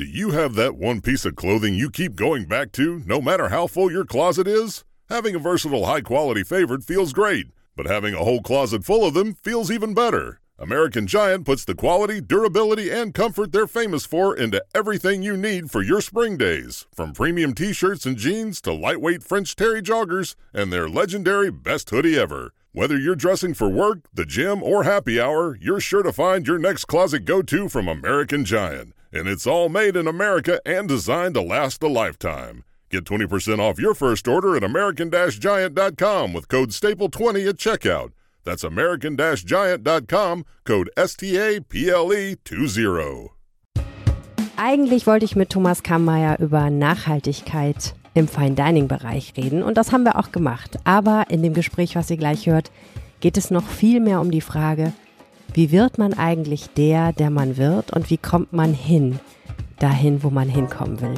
Do you have that one piece of clothing you keep going back to, no matter how full your closet is? Having a versatile, high quality favorite feels great, but having a whole closet full of them feels even better. American Giant puts the quality, durability, and comfort they're famous for into everything you need for your spring days. From premium t shirts and jeans to lightweight French terry joggers and their legendary best hoodie ever. Whether you're dressing for work, the gym, or happy hour, you're sure to find your next closet go to from American Giant. And it's all made in America and designed to last a lifetime. Get 20% off your first order at American Giant.com with code STAPLE20 at checkout. That's American Giant.com, code STAPLE20. Eigentlich wollte ich mit Thomas Kammeier über Nachhaltigkeit im Fine Dining Bereich reden und das haben wir auch gemacht. Aber in dem Gespräch, was ihr gleich hört, geht es noch viel mehr um die Frage, wie wird man eigentlich der, der man wird und wie kommt man hin, dahin, wo man hinkommen will.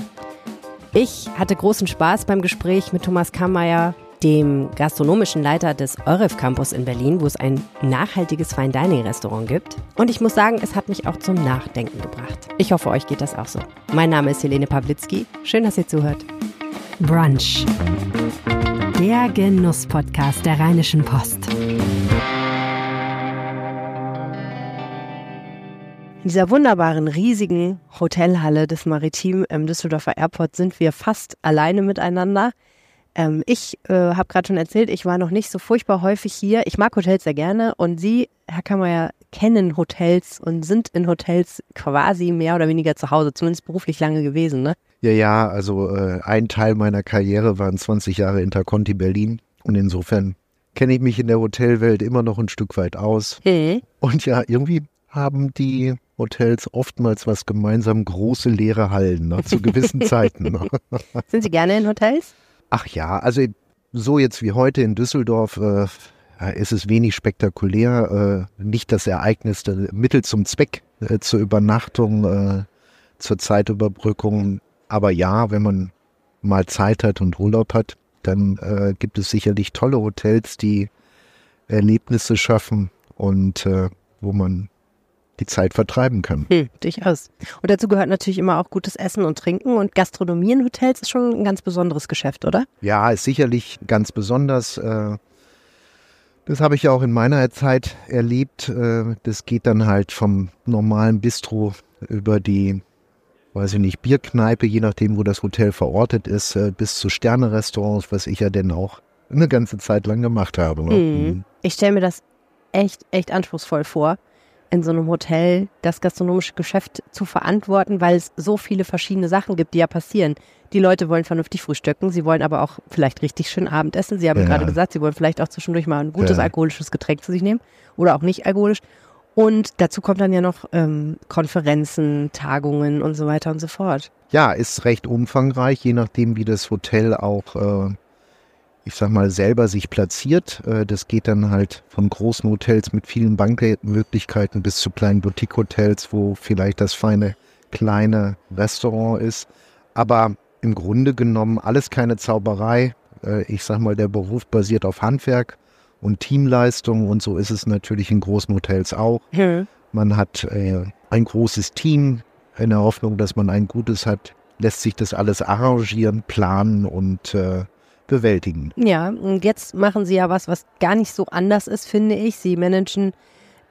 Ich hatte großen Spaß beim Gespräch mit Thomas Kammeier, dem gastronomischen Leiter des Euref Campus in Berlin, wo es ein nachhaltiges Fine Dining Restaurant gibt. Und ich muss sagen, es hat mich auch zum Nachdenken gebracht. Ich hoffe, euch geht das auch so. Mein Name ist Helene Pawlitzki. Schön, dass ihr zuhört. Brunch. Der Genuss-Podcast der Rheinischen Post. In dieser wunderbaren, riesigen Hotelhalle des Maritim im Düsseldorfer Airport sind wir fast alleine miteinander. Ähm, ich äh, habe gerade schon erzählt, ich war noch nicht so furchtbar häufig hier. Ich mag Hotels sehr gerne und Sie, Herr Kammerer, kennen Hotels und sind in Hotels quasi mehr oder weniger zu Hause, zumindest beruflich lange gewesen, ne? Ja, ja, also äh, ein Teil meiner Karriere waren 20 Jahre Interconti Berlin und insofern kenne ich mich in der Hotelwelt immer noch ein Stück weit aus. Hm. Und ja, irgendwie haben die Hotels oftmals was gemeinsam, große leere Hallen ne, zu gewissen Zeiten. Ne. Sind Sie gerne in Hotels? Ach ja, also so jetzt wie heute in Düsseldorf äh, ist es wenig spektakulär. Äh, nicht das Ereignis, der Mittel zum Zweck äh, zur Übernachtung, äh, zur Zeitüberbrückung. Aber ja, wenn man mal Zeit hat und Urlaub hat, dann äh, gibt es sicherlich tolle Hotels, die Erlebnisse schaffen und äh, wo man die Zeit vertreiben kann. Hm, durchaus. Und dazu gehört natürlich immer auch gutes Essen und Trinken. Und Gastronomie in Hotels ist schon ein ganz besonderes Geschäft, oder? Ja, ist sicherlich ganz besonders. Äh, das habe ich ja auch in meiner Zeit erlebt. Äh, das geht dann halt vom normalen Bistro über die, weiß ich nicht, Bierkneipe, je nachdem, wo das Hotel verortet ist, äh, bis zu Sterne-Restaurants, was ich ja denn auch eine ganze Zeit lang gemacht habe. Ne? Hm. Ich stelle mir das echt, echt anspruchsvoll vor in so einem Hotel das gastronomische Geschäft zu verantworten, weil es so viele verschiedene Sachen gibt, die ja passieren. Die Leute wollen vernünftig frühstücken, sie wollen aber auch vielleicht richtig schön Abendessen. Sie haben ja. gerade gesagt, sie wollen vielleicht auch zwischendurch mal ein gutes ja. alkoholisches Getränk zu sich nehmen oder auch nicht alkoholisch. Und dazu kommt dann ja noch ähm, Konferenzen, Tagungen und so weiter und so fort. Ja, ist recht umfangreich, je nachdem, wie das Hotel auch äh, ich sag mal, selber sich platziert. Äh, das geht dann halt von großen Hotels mit vielen Bankmöglichkeiten bis zu kleinen Boutique-Hotels, wo vielleicht das feine kleine Restaurant ist. Aber im Grunde genommen alles keine Zauberei. Äh, ich sag mal, der Beruf basiert auf Handwerk und Teamleistung und so ist es natürlich in großen Hotels auch. Hm. Man hat äh, ein großes Team in der Hoffnung, dass man ein gutes hat, lässt sich das alles arrangieren, planen und bewältigen. Ja, und jetzt machen Sie ja was, was gar nicht so anders ist, finde ich. Sie managen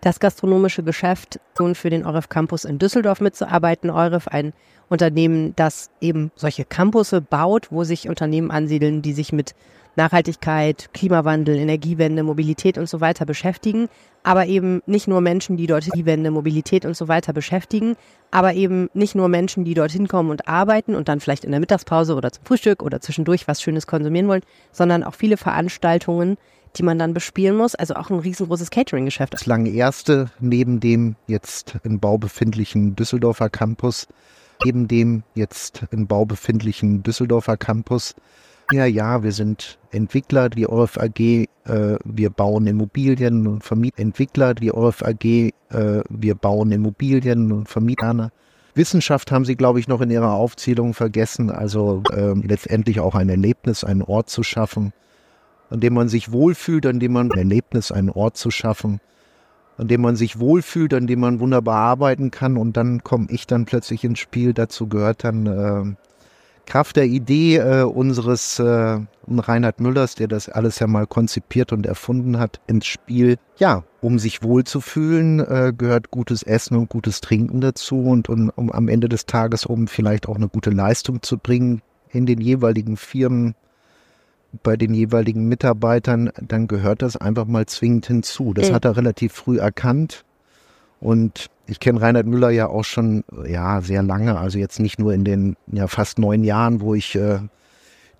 das gastronomische Geschäft für den Euref Campus in Düsseldorf mitzuarbeiten. Euref, ein Unternehmen, das eben solche Campusse baut, wo sich Unternehmen ansiedeln, die sich mit Nachhaltigkeit, Klimawandel, Energiewende, Mobilität und so weiter beschäftigen, aber eben nicht nur Menschen, die dort die Wende, Mobilität und so weiter beschäftigen, aber eben nicht nur Menschen, die dorthin kommen und arbeiten und dann vielleicht in der Mittagspause oder zum Frühstück oder zwischendurch was Schönes konsumieren wollen, sondern auch viele Veranstaltungen, die man dann bespielen muss, also auch ein riesengroßes Catering-Geschäft. Das lange erste neben dem jetzt im Bau befindlichen Düsseldorfer Campus neben dem jetzt im Bau befindlichen Düsseldorfer Campus. Ja, ja, wir sind Entwickler, die ORF AG, äh, wir bauen Immobilien und vermieten Entwickler, die ORF AG, äh, wir bauen Immobilien und vermieten. Wissenschaft haben Sie, glaube ich, noch in Ihrer Aufzählung vergessen. Also äh, letztendlich auch ein Erlebnis, einen Ort zu schaffen, an dem man sich wohlfühlt, an dem man ein Erlebnis, einen Ort zu schaffen, an dem man sich wohlfühlt, an dem man wunderbar arbeiten kann. Und dann komme ich dann plötzlich ins Spiel. Dazu gehört dann äh, Kraft der Idee äh, unseres äh, Reinhard Müllers, der das alles ja mal konzipiert und erfunden hat, ins Spiel. Ja, um sich wohlzufühlen, äh, gehört gutes Essen und gutes Trinken dazu und, und um am Ende des Tages, um vielleicht auch eine gute Leistung zu bringen in den jeweiligen Firmen, bei den jeweiligen Mitarbeitern, dann gehört das einfach mal zwingend hinzu. Das mhm. hat er relativ früh erkannt und ich kenne Reinhard Müller ja auch schon ja sehr lange, also jetzt nicht nur in den ja fast neun Jahren, wo ich äh,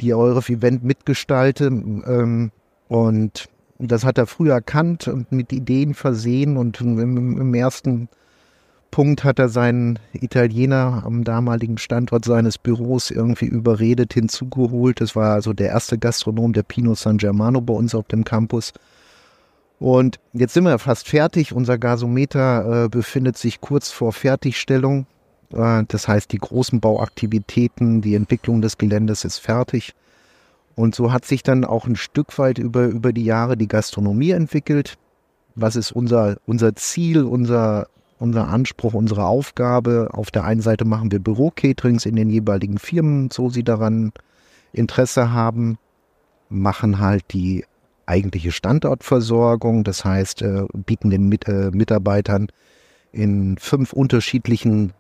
die Euref Event mitgestalte. Ähm, und das hat er früh erkannt und mit Ideen versehen. Und im, im ersten Punkt hat er seinen Italiener am damaligen Standort seines Büros irgendwie überredet, hinzugeholt. Das war also der erste Gastronom der Pino San Germano bei uns auf dem Campus. Und jetzt sind wir fast fertig. Unser Gasometer äh, befindet sich kurz vor Fertigstellung. Äh, das heißt, die großen Bauaktivitäten, die Entwicklung des Geländes ist fertig. Und so hat sich dann auch ein Stück weit über, über die Jahre die Gastronomie entwickelt. Was ist unser, unser Ziel, unser, unser Anspruch, unsere Aufgabe? Auf der einen Seite machen wir Büro-Caterings in den jeweiligen Firmen, so sie daran Interesse haben, machen halt die eigentliche Standortversorgung. Das heißt, äh, bieten den Mit äh, Mitarbeitern in fünf unterschiedlichen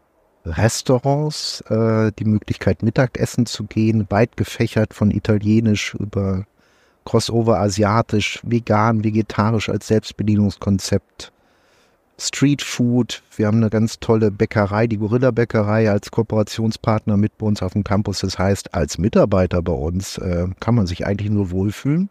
Restaurants äh, die Möglichkeit, Mittagessen zu gehen, weit gefächert von italienisch über Crossover asiatisch, vegan, vegetarisch als Selbstbedienungskonzept, Street Food. Wir haben eine ganz tolle Bäckerei, die Gorilla Bäckerei als Kooperationspartner mit bei uns auf dem Campus. Das heißt, als Mitarbeiter bei uns äh, kann man sich eigentlich nur wohlfühlen.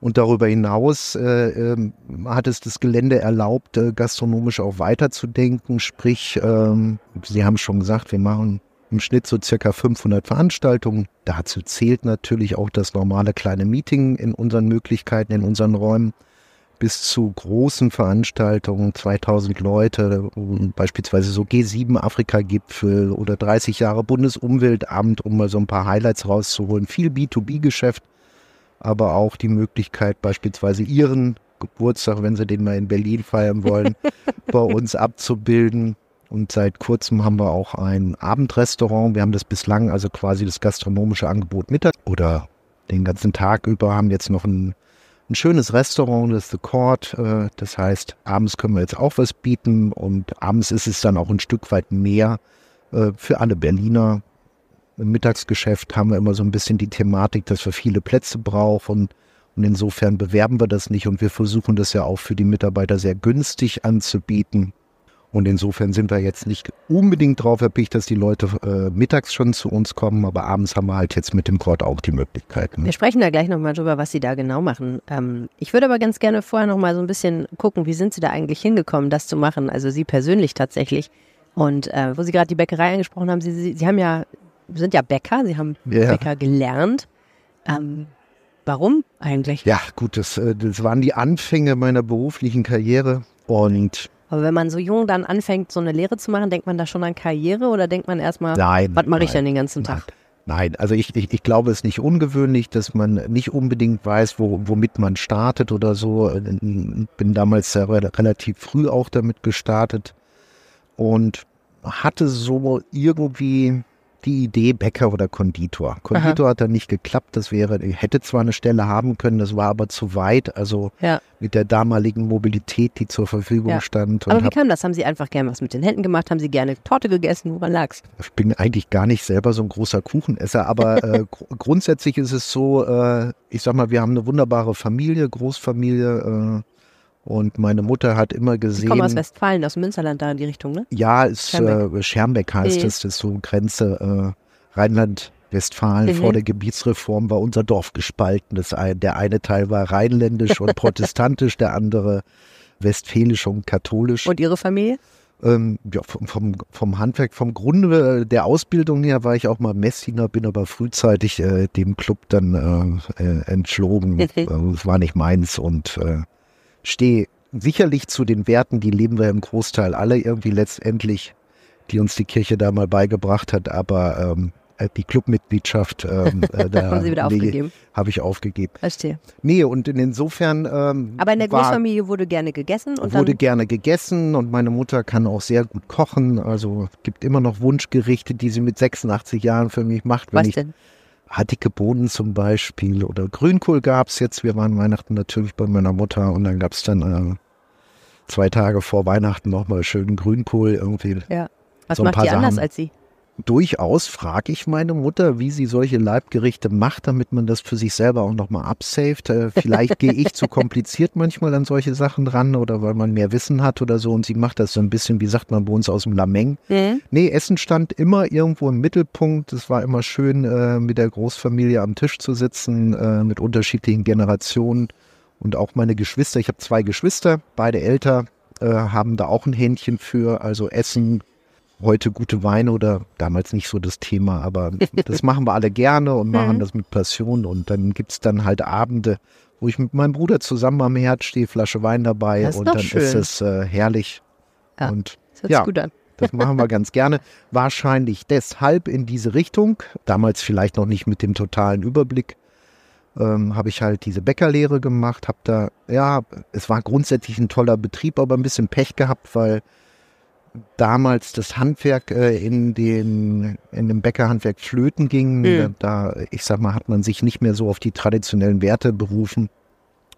Und darüber hinaus äh, äh, hat es das Gelände erlaubt, äh, gastronomisch auch weiterzudenken. Sprich, ähm, Sie haben schon gesagt, wir machen im Schnitt so circa 500 Veranstaltungen. Dazu zählt natürlich auch das normale kleine Meeting in unseren Möglichkeiten, in unseren Räumen bis zu großen Veranstaltungen, 2000 Leute, beispielsweise so G7 Afrika-Gipfel oder 30 Jahre Bundesumweltamt, um mal so ein paar Highlights rauszuholen. Viel B2B-Geschäft aber auch die Möglichkeit, beispielsweise Ihren Geburtstag, wenn Sie den mal in Berlin feiern wollen, bei uns abzubilden. Und seit kurzem haben wir auch ein Abendrestaurant. Wir haben das bislang, also quasi das gastronomische Angebot Mittag oder den ganzen Tag über, haben jetzt noch ein, ein schönes Restaurant, das ist The Court. Äh, das heißt, abends können wir jetzt auch was bieten und abends ist es dann auch ein Stück weit mehr äh, für alle Berliner im Mittagsgeschäft haben wir immer so ein bisschen die Thematik, dass wir viele Plätze brauchen. Und insofern bewerben wir das nicht und wir versuchen das ja auch für die Mitarbeiter sehr günstig anzubieten. Und insofern sind wir jetzt nicht unbedingt drauf erpicht, dass die Leute äh, mittags schon zu uns kommen, aber abends haben wir halt jetzt mit dem Court auch die Möglichkeiten. Ne? Wir sprechen da gleich nochmal drüber, was Sie da genau machen. Ähm, ich würde aber ganz gerne vorher nochmal so ein bisschen gucken, wie sind Sie da eigentlich hingekommen, das zu machen? Also Sie persönlich tatsächlich. Und äh, wo Sie gerade die Bäckerei angesprochen haben, Sie, Sie, Sie haben ja sind ja Bäcker, Sie haben ja. Bäcker gelernt. Ähm, warum eigentlich? Ja, gut, das, äh, das waren die Anfänge meiner beruflichen Karriere und aber wenn man so jung dann anfängt, so eine Lehre zu machen, denkt man da schon an Karriere oder denkt man erstmal, was mache ich denn den ganzen Tag? Nein, also ich, ich, ich glaube, es ist nicht ungewöhnlich, dass man nicht unbedingt weiß, wo, womit man startet oder so. Bin damals relativ früh auch damit gestartet und hatte so irgendwie die Idee Bäcker oder Konditor. Konditor Aha. hat dann nicht geklappt. Das wäre, hätte zwar eine Stelle haben können, das war aber zu weit. Also ja. mit der damaligen Mobilität, die zur Verfügung ja. stand. Aber wie kam das? Haben Sie einfach gerne was mit den Händen gemacht? Haben Sie gerne Torte gegessen? Woran lag's? Ich bin eigentlich gar nicht selber so ein großer Kuchenesser, aber äh, grundsätzlich ist es so, äh, ich sag mal, wir haben eine wunderbare Familie, Großfamilie. Äh, und meine Mutter hat immer gesehen. Ich komme aus Westfalen, aus Münsterland, da in die Richtung, ne? Ja, ist Schermbeck, äh, Schermbeck heißt es. Das ist so Grenze äh, Rheinland-Westfalen. Mhm. Vor der Gebietsreform war unser Dorf gespalten. Das ein, der eine Teil war rheinländisch und protestantisch, der andere westfälisch und katholisch. Und Ihre Familie? Ähm, ja, vom, vom, vom, Handwerk, vom Grunde der Ausbildung her war ich auch mal Messdiener, bin aber frühzeitig äh, dem Club dann äh, äh, entschlogen. Es war nicht meins und äh, stehe sicherlich zu den Werten, die leben wir im Großteil alle irgendwie letztendlich, die uns die Kirche da mal beigebracht hat, aber ähm, äh, die Clubmitgliedschaft ähm, äh, da Sie wieder nee, habe ich aufgegeben. Verstehe. Nee, und insofern. Ähm, Aber in der Großfamilie wurde gerne gegessen und wurde gerne gegessen und meine Mutter kann auch sehr gut kochen. Also gibt immer noch Wunschgerichte, die sie mit 86 Jahren für mich macht. Was ich, Dicke Bohnen zum Beispiel oder Grünkohl gab es jetzt. Wir waren Weihnachten natürlich bei meiner Mutter und dann gab es dann äh, zwei Tage vor Weihnachten nochmal schönen Grünkohl irgendwie. Ja. Was so macht die anders als sie? Durchaus frage ich meine Mutter, wie sie solche Leibgerichte macht, damit man das für sich selber auch nochmal absaved. Äh, vielleicht gehe ich zu kompliziert manchmal an solche Sachen ran oder weil man mehr Wissen hat oder so und sie macht das so ein bisschen, wie sagt man bei uns aus dem Lameng. Mhm. Nee, Essen stand immer irgendwo im Mittelpunkt. Es war immer schön, äh, mit der Großfamilie am Tisch zu sitzen, äh, mit unterschiedlichen Generationen und auch meine Geschwister. Ich habe zwei Geschwister, beide älter, äh, haben da auch ein Händchen für, also Essen, heute gute Weine oder damals nicht so das Thema, aber das machen wir alle gerne und machen mhm. das mit Passion. Und dann gibt es dann halt Abende, wo ich mit meinem Bruder zusammen am Herd stehe, Flasche Wein dabei und dann schön. ist es äh, herrlich. Ja, und das hört ja, gut an. Das machen wir ganz gerne. Wahrscheinlich deshalb in diese Richtung. Damals vielleicht noch nicht mit dem totalen Überblick. Ähm, habe ich halt diese Bäckerlehre gemacht, habe da, ja, es war grundsätzlich ein toller Betrieb, aber ein bisschen Pech gehabt, weil damals das Handwerk äh, in, den, in dem Bäckerhandwerk flöten ging. Mhm. Da, ich sag mal, hat man sich nicht mehr so auf die traditionellen Werte berufen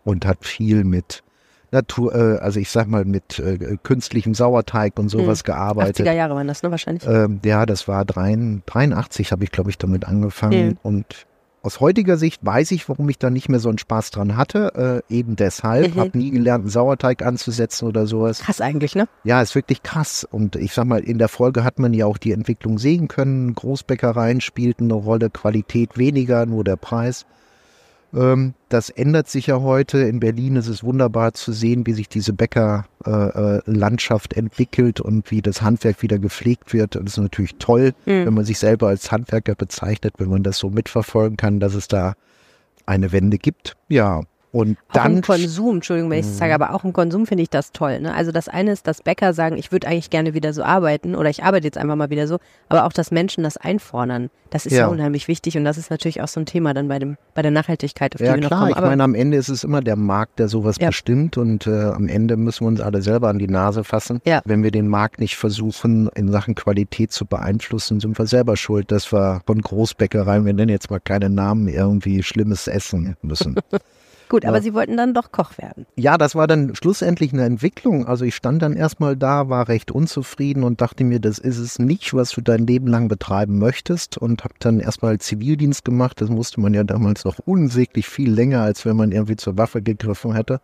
und hat viel mit Natur, äh, also ich sag mal mit äh, künstlichem Sauerteig und sowas mhm. gearbeitet. 80er Jahre waren das, ne, wahrscheinlich? Ähm, ja, das war 83, habe ich, glaube ich, damit angefangen. Mhm. Und aus heutiger Sicht weiß ich, warum ich da nicht mehr so einen Spaß dran hatte. Äh, eben deshalb. Mhm. Habe nie gelernt, einen Sauerteig anzusetzen oder sowas. Krass eigentlich, ne? Ja, ist wirklich krass. Und ich sag mal, in der Folge hat man ja auch die Entwicklung sehen können. Großbäckereien spielten eine Rolle, Qualität weniger, nur der Preis. Ähm, das ändert sich ja heute. In Berlin ist es wunderbar zu sehen, wie sich diese Bäckerlandschaft äh, äh entwickelt und wie das Handwerk wieder gepflegt wird. Und das ist natürlich toll, mhm. wenn man sich selber als Handwerker bezeichnet, wenn man das so mitverfolgen kann, dass es da eine Wende gibt. Ja, und auch dann. Im Konsum, Entschuldigung, wenn ich es sage, aber auch im Konsum finde ich das toll. Ne? Also das eine ist, dass Bäcker sagen, ich würde eigentlich gerne wieder so arbeiten oder ich arbeite jetzt einfach mal wieder so, aber auch, dass Menschen das einfordern. Das ist ja, ja unheimlich wichtig und das ist natürlich auch so ein Thema dann bei dem bei der Nachhaltigkeit, auf ja, die wir klar. noch kommen. Aber ich meine, am Ende ist es immer der Markt, der sowas ja. bestimmt und äh, am Ende müssen wir uns alle selber an die Nase fassen. Ja. Wenn wir den Markt nicht versuchen, in Sachen Qualität zu beeinflussen, sind wir selber schuld, dass wir von Großbäckereien, wir nennen jetzt mal keine Namen, irgendwie schlimmes essen müssen. Gut, aber ja. Sie wollten dann doch Koch werden. Ja, das war dann schlussendlich eine Entwicklung. Also ich stand dann erstmal da, war recht unzufrieden und dachte mir, das ist es nicht, was du dein Leben lang betreiben möchtest und habe dann erstmal Zivildienst gemacht. Das musste man ja damals noch unsäglich viel länger, als wenn man irgendwie zur Waffe gegriffen hätte.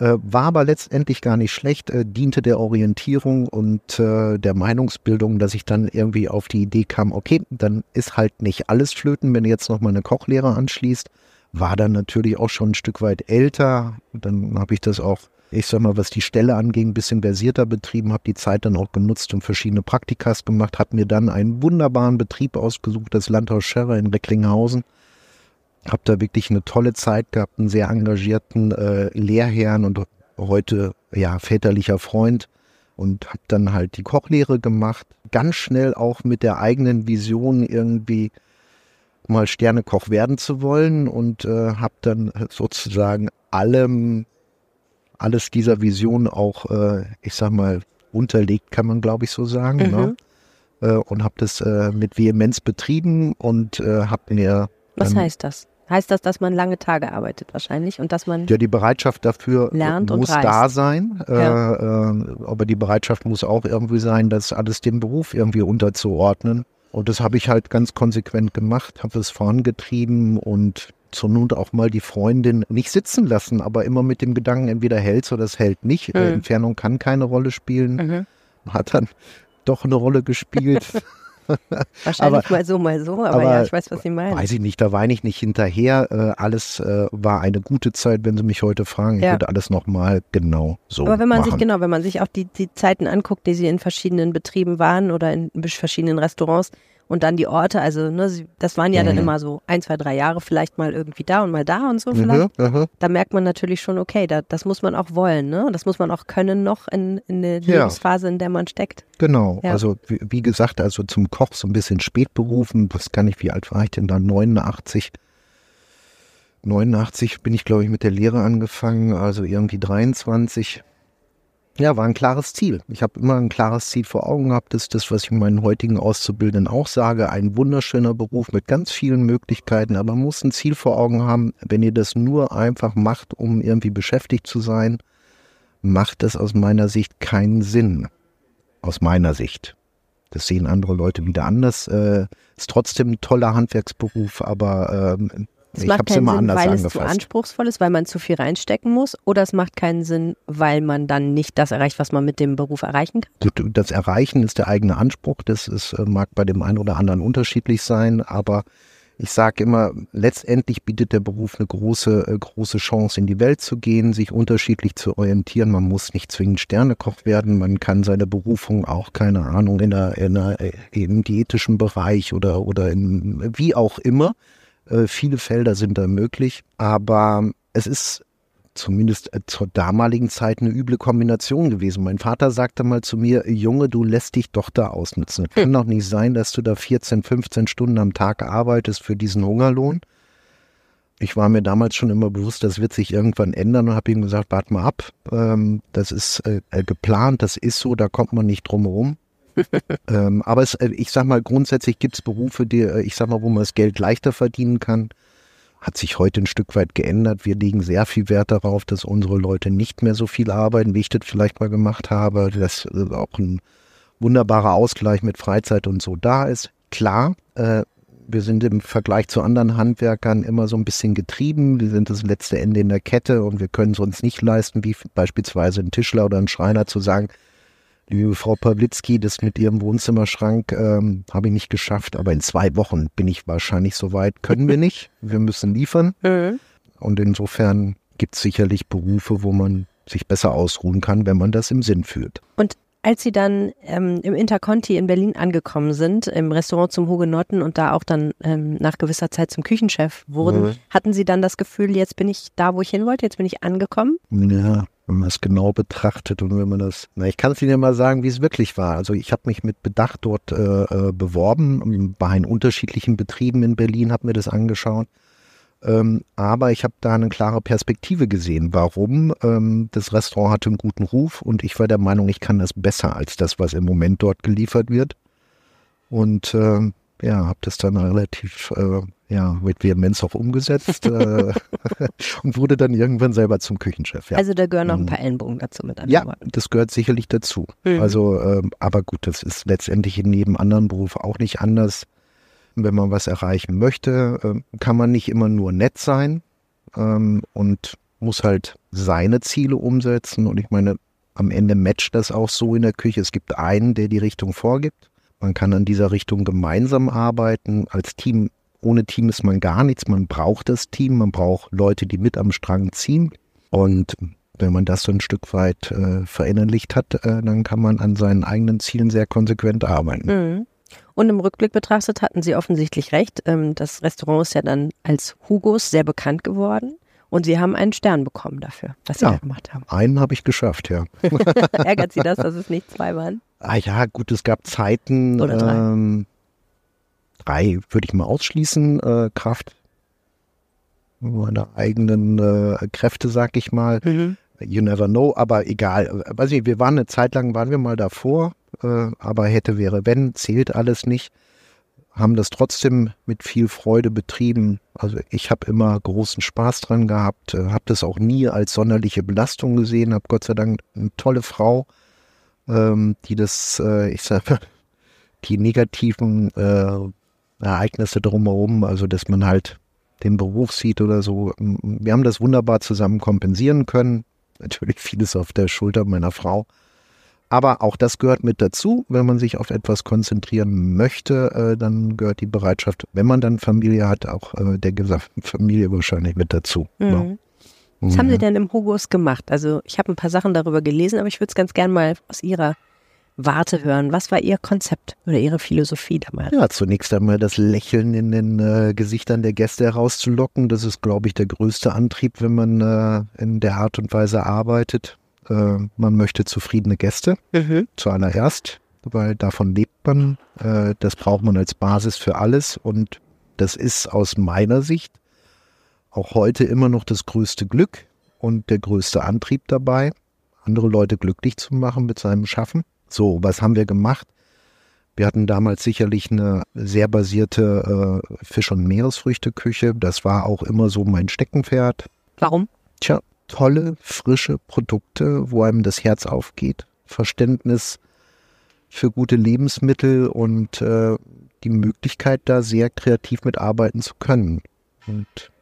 Äh, war aber letztendlich gar nicht schlecht, äh, diente der Orientierung und äh, der Meinungsbildung, dass ich dann irgendwie auf die Idee kam, okay, dann ist halt nicht alles flöten, wenn du jetzt noch mal eine Kochlehre anschließt war dann natürlich auch schon ein Stück weit älter. Dann habe ich das auch, ich sag mal, was die Stelle anging, ein bisschen versierter betrieben, habe die Zeit dann auch genutzt und verschiedene Praktikas gemacht, habe mir dann einen wunderbaren Betrieb ausgesucht, das Landhaus Scherrer in Recklinghausen. Habe da wirklich eine tolle Zeit gehabt, einen sehr engagierten äh, Lehrherrn und heute ja väterlicher Freund und habe dann halt die Kochlehre gemacht, ganz schnell auch mit der eigenen Vision irgendwie mal Sternekoch werden zu wollen und äh, habe dann sozusagen allem, alles dieser Vision auch, äh, ich sag mal, unterlegt, kann man glaube ich so sagen. Ne? Mhm. Ne? Äh, und habe das äh, mit Vehemenz betrieben und äh, habe mir. Was heißt das? Heißt das, dass man lange Tage arbeitet wahrscheinlich und dass man ja die Bereitschaft dafür lernt muss da sein, ja. äh, äh, aber die Bereitschaft muss auch irgendwie sein, das alles dem Beruf irgendwie unterzuordnen und das habe ich halt ganz konsequent gemacht, habe es vorangetrieben und zur Not auch mal die Freundin nicht sitzen lassen, aber immer mit dem Gedanken, entweder hält oder es hält nicht. Mhm. Entfernung kann keine Rolle spielen. Mhm. Hat dann doch eine Rolle gespielt. Wahrscheinlich Aber- mal so, mal so, aber, aber ja, ich weiß, was Sie meinen. Weiß ich nicht, da weine ich nicht hinterher. Äh, alles äh, war eine gute Zeit, wenn Sie mich heute fragen. Ich Ja. würde alles nochmal genau so Aber wenn man sich, machen. genau, wenn man sich auch die, die Zeiten anguckt, die sie in verschiedenen Betrieben waren oder in verschiedenen Restaurants und dann die Orte, also ne, sie, das waren ja dann Mhm. immer so ein, zwei, drei Jahre vielleicht mal irgendwie da und mal da und so vielleicht. Mhm, mhm. Da merkt man natürlich schon, okay, da, das muss man auch wollen, ne? Das muss man auch können noch in, in der Ja. Lebensphase, in der man steckt. Genau, Ja. also wie, wie gesagt, also zum Koch so ein bisschen spät berufen. Was kann ich, wie alt war ich denn da? 89. 89 bin ich, glaube ich, mit der Lehre angefangen, also irgendwie 23. Ja, war ein klares Ziel. Ich habe immer ein klares Ziel vor Augen gehabt. Das ist das, was ich meinen heutigen Auszubildenden auch sage. Ein wunderschöner Beruf mit ganz vielen Möglichkeiten, aber man muss ein Ziel vor Augen haben. Wenn ihr das nur einfach macht, um irgendwie beschäftigt zu sein, macht das aus meiner Sicht keinen Sinn aus meiner Sicht. Das sehen andere Leute wieder anders. Äh, ist trotzdem ein toller Handwerksberuf, aber ähm, Es ich macht keinen immer Sinn, weil es zu angefasst. anspruchsvoll ist, weil man zu viel reinstecken muss, oder es macht keinen Sinn, weil man dann nicht das erreicht, was man mit dem Beruf erreichen kann. Das Erreichen ist der eigene Anspruch. Das ist, äh, mag bei dem einen oder anderen unterschiedlich sein, aber ich sage immer, letztendlich bietet der Beruf eine große, äh, große Chance, in die Welt zu gehen, sich unterschiedlich zu orientieren. Man muss nicht zwingend Sternekoch werden. Man kann seine Berufung auch, keine Ahnung, in der, in der, äh, im diätischen Bereich oder, oder in, wie auch immer. Äh, viele Felder sind da möglich, aber es ist zumindest äh, zur damaligen Zeit eine üble Kombination gewesen. Mein Vater sagte mal zu mir, Junge, du lässt dich doch da ausnutzen. Es kann doch nicht sein, dass du da 14, 15 Stunden am Tag arbeitest für diesen Hungerlohn. Ich war mir damals schon immer bewusst, das wird sich irgendwann ändern und habe ihm gesagt, warte mal ab, ähm, das ist äh, geplant, das ist so, da kommt man nicht drum herum. Ähm, aber es, äh, ich sag mal, grundsätzlich gibt es Berufe, die, äh, ich sag mal, wo man das Geld leichter verdienen kann hat sich heute ein Stück weit geändert. Wir legen sehr viel Wert darauf, dass unsere Leute nicht mehr so viel arbeiten, wie ich das vielleicht mal gemacht habe. Dass äh, auch ein wunderbarer Ausgleich mit Freizeit und so da ist. Klar, äh, wir sind im Vergleich zu anderen Handwerkern immer so ein bisschen getrieben. Wir sind das letzte Ende in der Kette und wir können es uns nicht leisten, wie beispielsweise ein Tischler oder ein Schreiner zu sagen, Liebe Frau Pawlitzki, das mit Ihrem Wohnzimmerschrank ähm, habe ich nicht geschafft, aber in zwei Wochen bin ich wahrscheinlich soweit. Können wir nicht. Wir müssen liefern. Und insofern gibt es sicherlich Berufe, wo man sich besser ausruhen kann, wenn man das im Sinn führt. Und als Sie dann ähm, im Interconti in Berlin angekommen sind, im Restaurant zum Hugenotten und da auch dann ähm, nach gewisser Zeit zum Küchenchef wurden, Mhm. hatten Sie dann das Gefühl, jetzt bin ich da, wo ich hin wollte, jetzt bin ich angekommen? Ja, wenn man es genau betrachtet und wenn man das, na, ich kann es Ihnen mal sagen, wie es wirklich war. Also ich habe mich mit Bedacht dort äh, äh, beworben, war in unterschiedlichen Betrieben in Berlin, habe mir das angeschaut. Ähm, aber ich habe da eine klare Perspektive gesehen. Warum? Ähm, das Restaurant hatte einen guten Ruf und ich war der Meinung, ich kann das besser als das, was im Moment dort geliefert wird. Und ähm, ja, habe das dann relativ äh, ja, mit Vehemenz auch umgesetzt äh, und wurde dann irgendwann selber zum Küchenchef. Ja. Also da gehören noch ein Mhm. paar Ellenbogen dazu mit an. Ja, das gehört sicherlich dazu. Mhm. Also, ähm, aber gut, das ist letztendlich in jedem anderen Beruf auch nicht anders. Wenn man was erreichen möchte, ähm, kann man nicht immer nur nett sein ähm, und muss halt seine Ziele umsetzen. Und ich meine, am Ende matcht das auch so in der Küche. Es gibt einen, der die Richtung vorgibt. Man kann an dieser Richtung gemeinsam arbeiten. Als Team, ohne Team ist man gar nichts. Man braucht das Team. Man braucht Leute, die mit am Strang ziehen. Und wenn man das so ein Stück weit äh, verinnerlicht hat, äh, dann kann man an seinen eigenen Zielen sehr konsequent arbeiten. Mhm. Und im Rückblick betrachtet hatten Sie offensichtlich recht. Ähm, das Restaurant ist ja dann als Hugos sehr bekannt geworden. Und Sie haben einen Stern bekommen dafür, was Sie Ja. da gemacht haben. Einen habe ich geschafft, ja. Ärgert Sie das, dass es nicht zwei waren? Ah ja, gut, es gab Zeiten, Oder drei. Ähm, drei würde ich mal ausschließen, äh, Kraft meiner eigenen äh, Kräfte, sag ich mal. Mhm. You never know, aber egal. Weiß ich, wir waren eine Zeit lang, waren wir mal davor, äh, aber hätte, wäre, wenn, zählt alles nicht. Haben das trotzdem mit viel Freude betrieben. Also ich habe immer großen Spaß dran gehabt, äh, habe das auch nie als sonderliche Belastung gesehen, habe Gott sei Dank eine tolle Frau, ähm, die das, äh, ich sag mal, die negativen äh, Ereignisse drumherum, also dass man halt den Beruf sieht oder so. Wir haben das wunderbar zusammen kompensieren können. Natürlich vieles auf der Schulter meiner Frau. aber auch das gehört mit dazu. Wenn man sich auf etwas konzentrieren möchte, äh, dann gehört die Bereitschaft, wenn man dann Familie hat, auch äh, der gesamten Familie wahrscheinlich mit dazu. Mhm. Ja. Was haben Sie Mhm. denn im Hugos gemacht? Also ich habe ein paar Sachen darüber gelesen, aber ich würde es ganz gern mal aus Ihrer Warte hören. Was war Ihr Konzept oder Ihre Philosophie damals? Ja, zunächst einmal das Lächeln in den äh, Gesichtern der Gäste herauszulocken. Das ist, glaube ich, der größte Antrieb, wenn man äh, in der Art und Weise arbeitet. Äh, man möchte zufriedene Gäste Mhm. zuallererst, weil davon lebt man. Äh, das braucht man als Basis für alles und das ist aus meiner Sicht auch heute immer noch das größte Glück und der größte Antrieb dabei, andere Leute glücklich zu machen mit seinem Schaffen. So, was haben wir gemacht? Wir hatten damals sicherlich eine sehr basierte äh, Fisch- und Meeresfrüchteküche. Das war auch immer so mein Steckenpferd. Warum? Tja, tolle, frische Produkte, wo einem das Herz aufgeht. Verständnis für gute Lebensmittel und äh, die Möglichkeit, da sehr kreativ mitarbeiten zu können. Und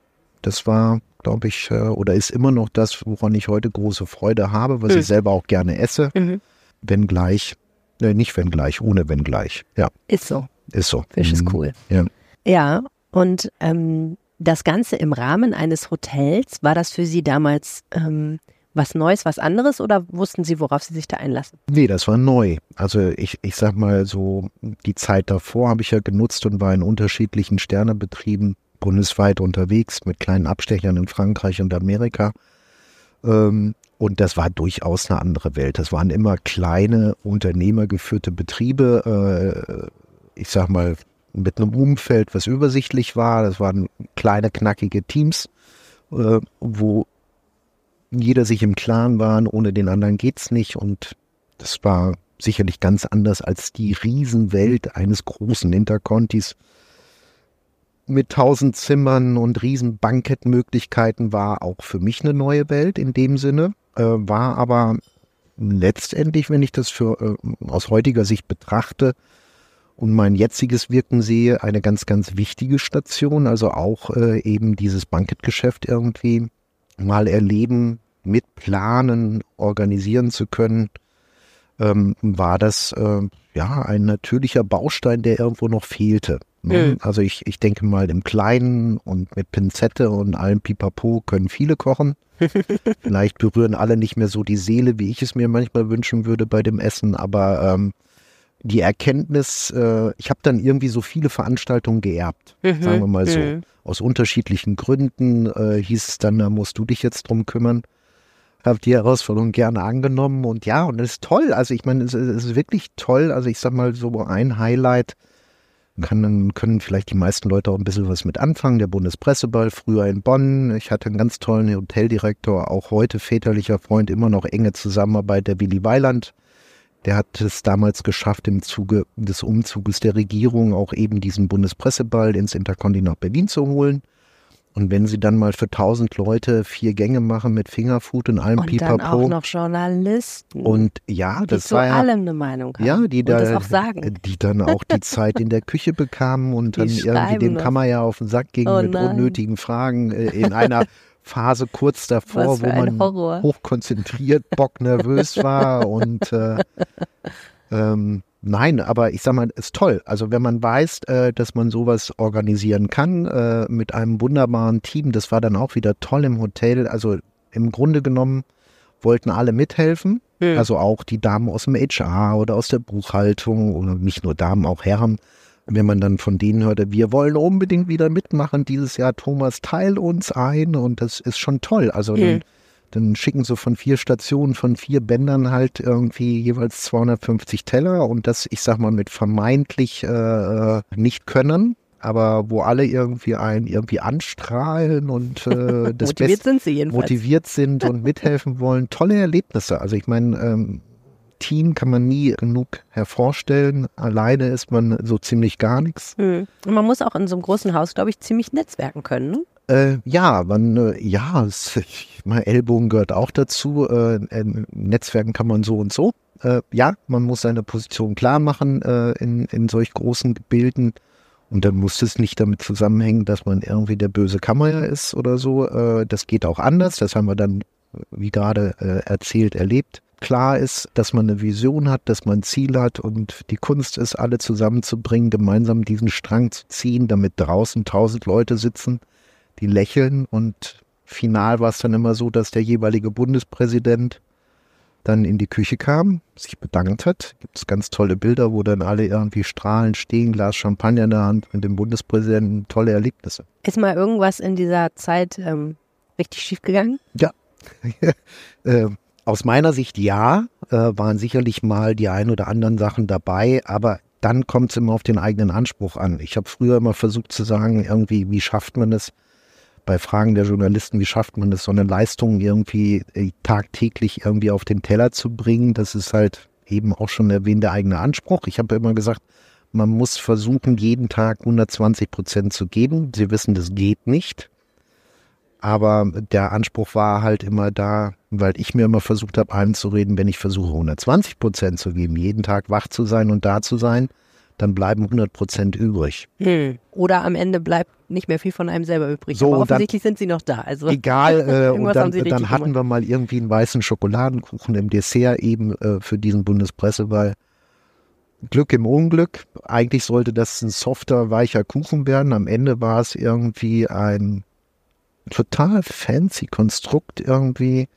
das war, glaube ich, äh, oder ist immer noch das, woran ich heute große Freude habe, was Hm. ich selber auch gerne esse. Mhm. Wenngleich, äh, nicht wenngleich, ohne wenngleich. Ja, Ist so. ist so. Fisch ist Mhm. cool. Ja. Ja, und ähm, das Ganze im Rahmen eines Hotels, war das für Sie damals ähm, was Neues, was anderes oder wussten Sie, worauf Sie sich da einlassen? Nee, das war neu. Also ich, ich sag mal so, die Zeit davor habe ich ja genutzt und war in unterschiedlichen Sternebetrieben bundesweit unterwegs mit kleinen Abstechern in Frankreich und Amerika. Ähm, und das war durchaus eine andere Welt. Das waren immer kleine, unternehmergeführte Betriebe, äh, ich sag mal, mit einem Umfeld, was übersichtlich war. Das waren kleine, knackige Teams, äh, wo jeder sich im Klaren war, ohne den anderen geht's nicht. Und das war sicherlich ganz anders als die Riesenwelt eines großen Intercontis mit tausend Zimmern und riesen Bankettmöglichkeiten war auch für mich eine neue Welt in dem Sinne, äh, war aber letztendlich, wenn ich das für äh, aus heutiger Sicht betrachte und mein jetziges Wirken sehe, eine ganz, ganz wichtige Station, also auch äh, eben dieses Bankettgeschäft irgendwie mal erleben, mitplanen, organisieren zu können, ähm, war das äh, ja ein natürlicher Baustein, der irgendwo noch fehlte. Ne? Mhm. Also ich, ich denke mal im Kleinen und mit Pinzette und allem Pipapo können viele kochen. Vielleicht berühren alle nicht mehr so die Seele, wie ich es mir manchmal wünschen würde bei dem Essen, aber ähm, die Erkenntnis, äh, ich habe dann irgendwie so viele Veranstaltungen geerbt, Mhm, sagen wir mal so. mhm. Aus unterschiedlichen Gründen äh, hieß es dann, da musst du dich jetzt drum kümmern. Habe die Herausforderung gerne angenommen und ja, und es ist toll. Also ich meine, es, es ist wirklich toll. Also ich sag mal so ein Highlight kann, können vielleicht die meisten Leute auch ein bisschen was mit anfangen. Der Bundespresseball früher in Bonn. Ich hatte einen ganz tollen Hoteldirektor, auch heute väterlicher Freund, immer noch enge Zusammenarbeit, der Willi Weiland. Der hat es damals geschafft, im Zuge des Umzuges der Regierung auch eben diesen Bundespresseball ins Interconti nach Berlin zu holen. Und wenn sie dann mal für tausend Leute vier Gänge machen mit Fingerfood und allem Und dann auch Pipapo. noch Journalisten, Und ja, das war ja allem eine Meinung haben. ja, die und da, die dann auch die Zeit in der Küche bekamen und Die dann irgendwie dem das. Kammer ja auf den Sack gingen Oh mit nein. unnötigen Fragen äh, in einer Phase kurz davor, wo man Horror. hochkonzentriert, bocknervös war und äh, ähm, nein, aber ich sag mal, ist toll. Also wenn man weiß, äh, dass man sowas organisieren kann äh, mit einem wunderbaren Team, das war dann auch wieder toll im Hotel. Also im Grunde genommen wollten alle mithelfen. Hm. Also auch die Damen aus dem HR oder aus der Buchhaltung oder nicht nur Damen, auch Herren. Wenn man dann von denen hörte, wir wollen unbedingt wieder mitmachen dieses Jahr, Thomas, teil uns ein und das ist schon toll. Also Hm. dann schicken sie von vier Stationen, von vier Bändern halt irgendwie jeweils 250 Teller und das, ich sag mal, mit vermeintlich äh, äh, nicht können, aber wo alle irgendwie einen irgendwie anstrahlen und äh, das Motiviert Beste sind sie jedenfalls. motiviert sind und mithelfen wollen. Tolle Erlebnisse. Also ich meine, ähm, Team kann man nie genug hervorstellen. Alleine ist man so ziemlich gar nichts. Hm. Und man muss auch in so einem großen Haus, glaube ich, ziemlich netzwerken können. Ne? Äh, ja, man, äh, ja, es, ich meine, Ellbogen gehört auch dazu. Äh, Netzwerken kann man so und so. Äh, ja, man muss seine Position klar machen äh, in, in solch großen Gebilden. Und dann muss es nicht damit zusammenhängen, dass man irgendwie der böse Kammer ist oder so. Äh, das geht auch anders. Das haben wir dann, wie gerade äh, erzählt, erlebt. Klar ist, dass man eine Vision hat, dass man ein Ziel hat und die Kunst ist, alle zusammenzubringen, gemeinsam diesen Strang zu ziehen, damit draußen tausend Leute sitzen, die lächeln und final war es dann immer so, dass der jeweilige Bundespräsident dann in die Küche kam, sich bedankt hat. Gibt es ganz tolle Bilder, wo dann alle irgendwie strahlend stehen, Glas Champagner in der Hand mit dem Bundespräsidenten, tolle Erlebnisse. Ist mal irgendwas in dieser Zeit ähm, richtig schief gegangen? Ja. äh, aus meiner Sicht ja, äh, waren sicherlich mal die ein oder anderen Sachen dabei, aber dann kommt es immer auf den eigenen Anspruch an. Ich habe früher immer versucht zu sagen, irgendwie, wie schafft man es, bei Fragen der Journalisten, wie schafft man das, so eine Leistung irgendwie äh, tagtäglich irgendwie auf den Teller zu bringen. Das ist halt eben auch schon erwähnt der eigene Anspruch. Ich habe immer gesagt, man muss versuchen, jeden Tag 120 Prozent zu geben. Sie wissen, das geht nicht. Aber der Anspruch war halt immer da, weil ich mir immer versucht habe, einzureden, wenn ich versuche, 120 Prozent zu geben, jeden Tag wach zu sein und da zu sein, dann bleiben 100 Prozent übrig. Hm. Oder am Ende bleibt nicht mehr viel von einem selber übrig. So, Aber offensichtlich dann, sind sie noch da. Also egal, äh, und dann, dann hatten gemacht. wir mal irgendwie einen weißen Schokoladenkuchen im Dessert eben äh, für diesen Bundespressewahl. Glück im Unglück. Eigentlich sollte das ein softer, weicher Kuchen werden. Am Ende war es irgendwie ein total fancy Konstrukt, irgendwie.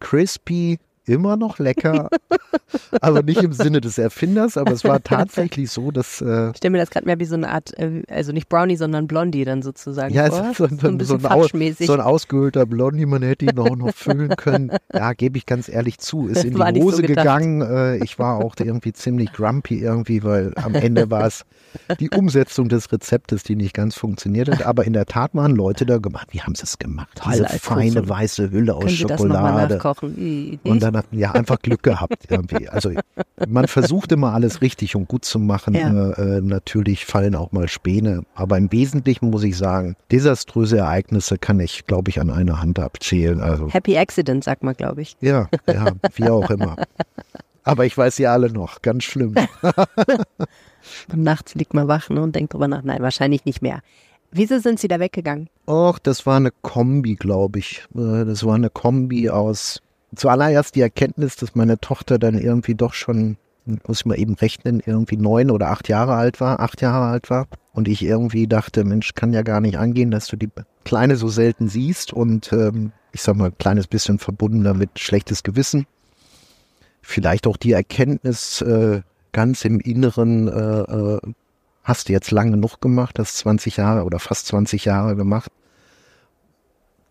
Crispy, immer noch lecker, aber nicht im Sinne des Erfinders, aber es war tatsächlich so, dass... Äh, ich stelle mir das gerade mehr wie so eine Art, äh, also nicht Brownie, sondern Blondie dann sozusagen Ja, vor. So, so, so, ein, so, ein aus, so ein ausgehöhlter Blondie, man hätte ihn auch noch füllen können. Ja, gebe ich ganz ehrlich zu, ist in die Hose gegangen. Äh, ich war auch irgendwie ziemlich grumpy irgendwie, weil am Ende war es die Umsetzung des Rezeptes, die nicht ganz funktioniert hat, aber in der Tat waren Leute da gemacht. Wie haben sie es gemacht? Diese feine weiße Hülle aus Können Schokolade. Das nachkochen? Und dann hatten ja einfach Glück gehabt irgendwie. Also man versucht immer alles richtig und gut zu machen. Ja. Äh, äh, natürlich fallen auch mal Späne, aber im Wesentlichen muss ich sagen, desaströse Ereignisse kann ich, glaube ich, an einer Hand abzählen. Also Happy Accident sagt man, glaube ich. Ja, ja, wie auch immer. Aber ich weiß sie alle noch, ganz schlimm. und nachts liegt man wach ne, und denkt drüber nach. Nein, wahrscheinlich nicht mehr. Wieso sind Sie da weggegangen? Och, das war eine Kombi, glaube ich. Äh, das war eine Kombi aus zuallererst die Erkenntnis, dass meine Tochter dann irgendwie doch schon, muss ich mal eben rechnen, irgendwie neun oder acht Jahre alt war, acht Jahre alt war. Und ich irgendwie dachte, Mensch, kann ja gar nicht angehen, dass du die Kleine so selten siehst. Und ähm, ich sag mal, ein kleines bisschen verbunden damit schlechtes Gewissen. Vielleicht auch die Erkenntnis äh, ganz im Inneren, äh, äh, hast du jetzt lange genug gemacht, hast 20 Jahre oder fast 20 Jahre gemacht.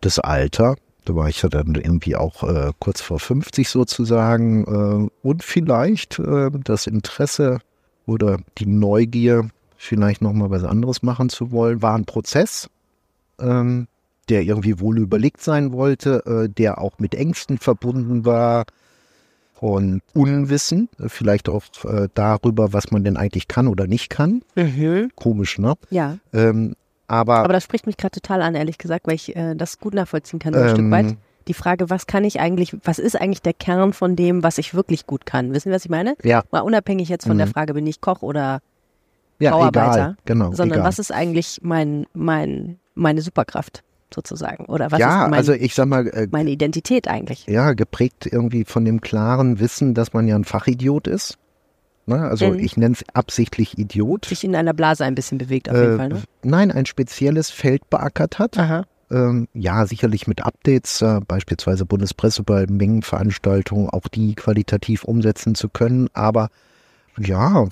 Das Alter, da war ich ja dann irgendwie auch äh, kurz vor 50 sozusagen. Äh, und vielleicht äh, das Interesse oder die Neugier, vielleicht nochmal was anderes machen zu wollen, war ein Prozess, ähm, der irgendwie wohl überlegt sein wollte, äh, der auch mit Ängsten verbunden war und Unwissen, vielleicht auch äh, darüber, was man denn eigentlich kann oder nicht kann. Mhm. Komisch, ne? Ja. Ähm, aber, Aber das spricht mich gerade total an, ehrlich gesagt, weil ich äh, das gut nachvollziehen kann, so ein ähm, Stück weit. Die Frage, was kann ich eigentlich, was ist eigentlich der Kern von dem, was ich wirklich gut kann? Wissen Sie, was ich meine? Ja. Mal unabhängig jetzt von mhm. der Frage, bin ich Koch oder ja, Bauarbeiter, egal, genau, sondern egal. was ist eigentlich mein, mein, meine Superkraft? sozusagen? Oder was ja, ist mein, also ich sag mal, äh, meine Identität eigentlich? Ja, geprägt irgendwie von dem klaren Wissen, dass man ja ein Fachidiot ist. Ne? Also mhm. ich nenne es absichtlich Idiot. Sich in einer Blase ein bisschen bewegt auf jeden äh, Fall, ne? Nein, ein spezielles Feld beackert hat. Aha. Ähm, ja, sicherlich mit Updates, äh, beispielsweise Bundespresseball, Mengenveranstaltungen, auch die qualitativ umsetzen zu können. Aber ja,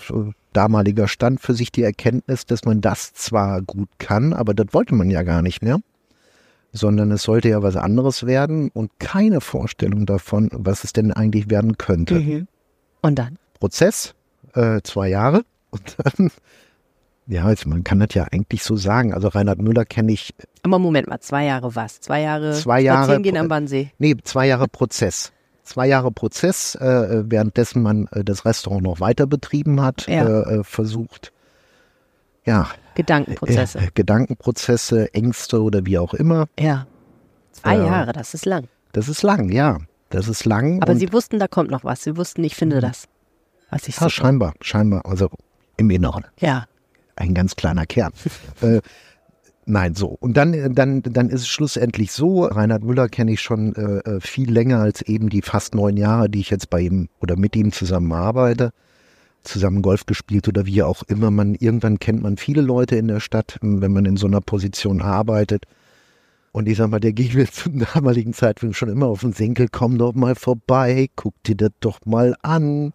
damaliger Stand für sich die Erkenntnis, dass man das zwar gut kann, aber das wollte man ja gar nicht mehr sondern es sollte ja was anderes werden und keine Vorstellung davon, was es denn eigentlich werden könnte. Mhm. Und dann? Prozess, äh, zwei Jahre. Und dann, ja, jetzt, man kann das ja eigentlich so sagen. Also Reinhard Müller kenne ich. Aber Moment mal, zwei Jahre was? Zwei Jahre zwei Jahre gehen am Wannsee? Nee, zwei Jahre Prozess. Zwei Jahre Prozess, äh, währenddessen man äh, das Restaurant noch weiter betrieben hat, ja. Äh, äh, versucht, ja. Gedankenprozesse. Äh, Gedankenprozesse, Ängste oder wie auch immer. Ja. Zwei Jahre, das ist lang. Das ist lang, ja. Das ist lang. Aber Sie wussten, da kommt noch was. Sie wussten, ich finde das was ich ja, scheinbar, scheinbar. Also im Inneren. Ja. Ein ganz kleiner Kern. äh, Nein, so. Und dann, dann, dann ist es schlussendlich so, Reinhard Müller kenne ich schon äh, äh, viel länger als eben die fast neun Jahre, die ich jetzt bei ihm oder mit ihm zusammen arbeite. Zusammen Golf gespielt oder wie auch immer. Man, irgendwann kennt man viele Leute in der Stadt, wenn man in so einer Position arbeitet. Und ich sag mal, der ging mir zum damaligen Zeitpunkt schon immer auf den Senkel, komm doch mal vorbei, guck dir das doch mal an.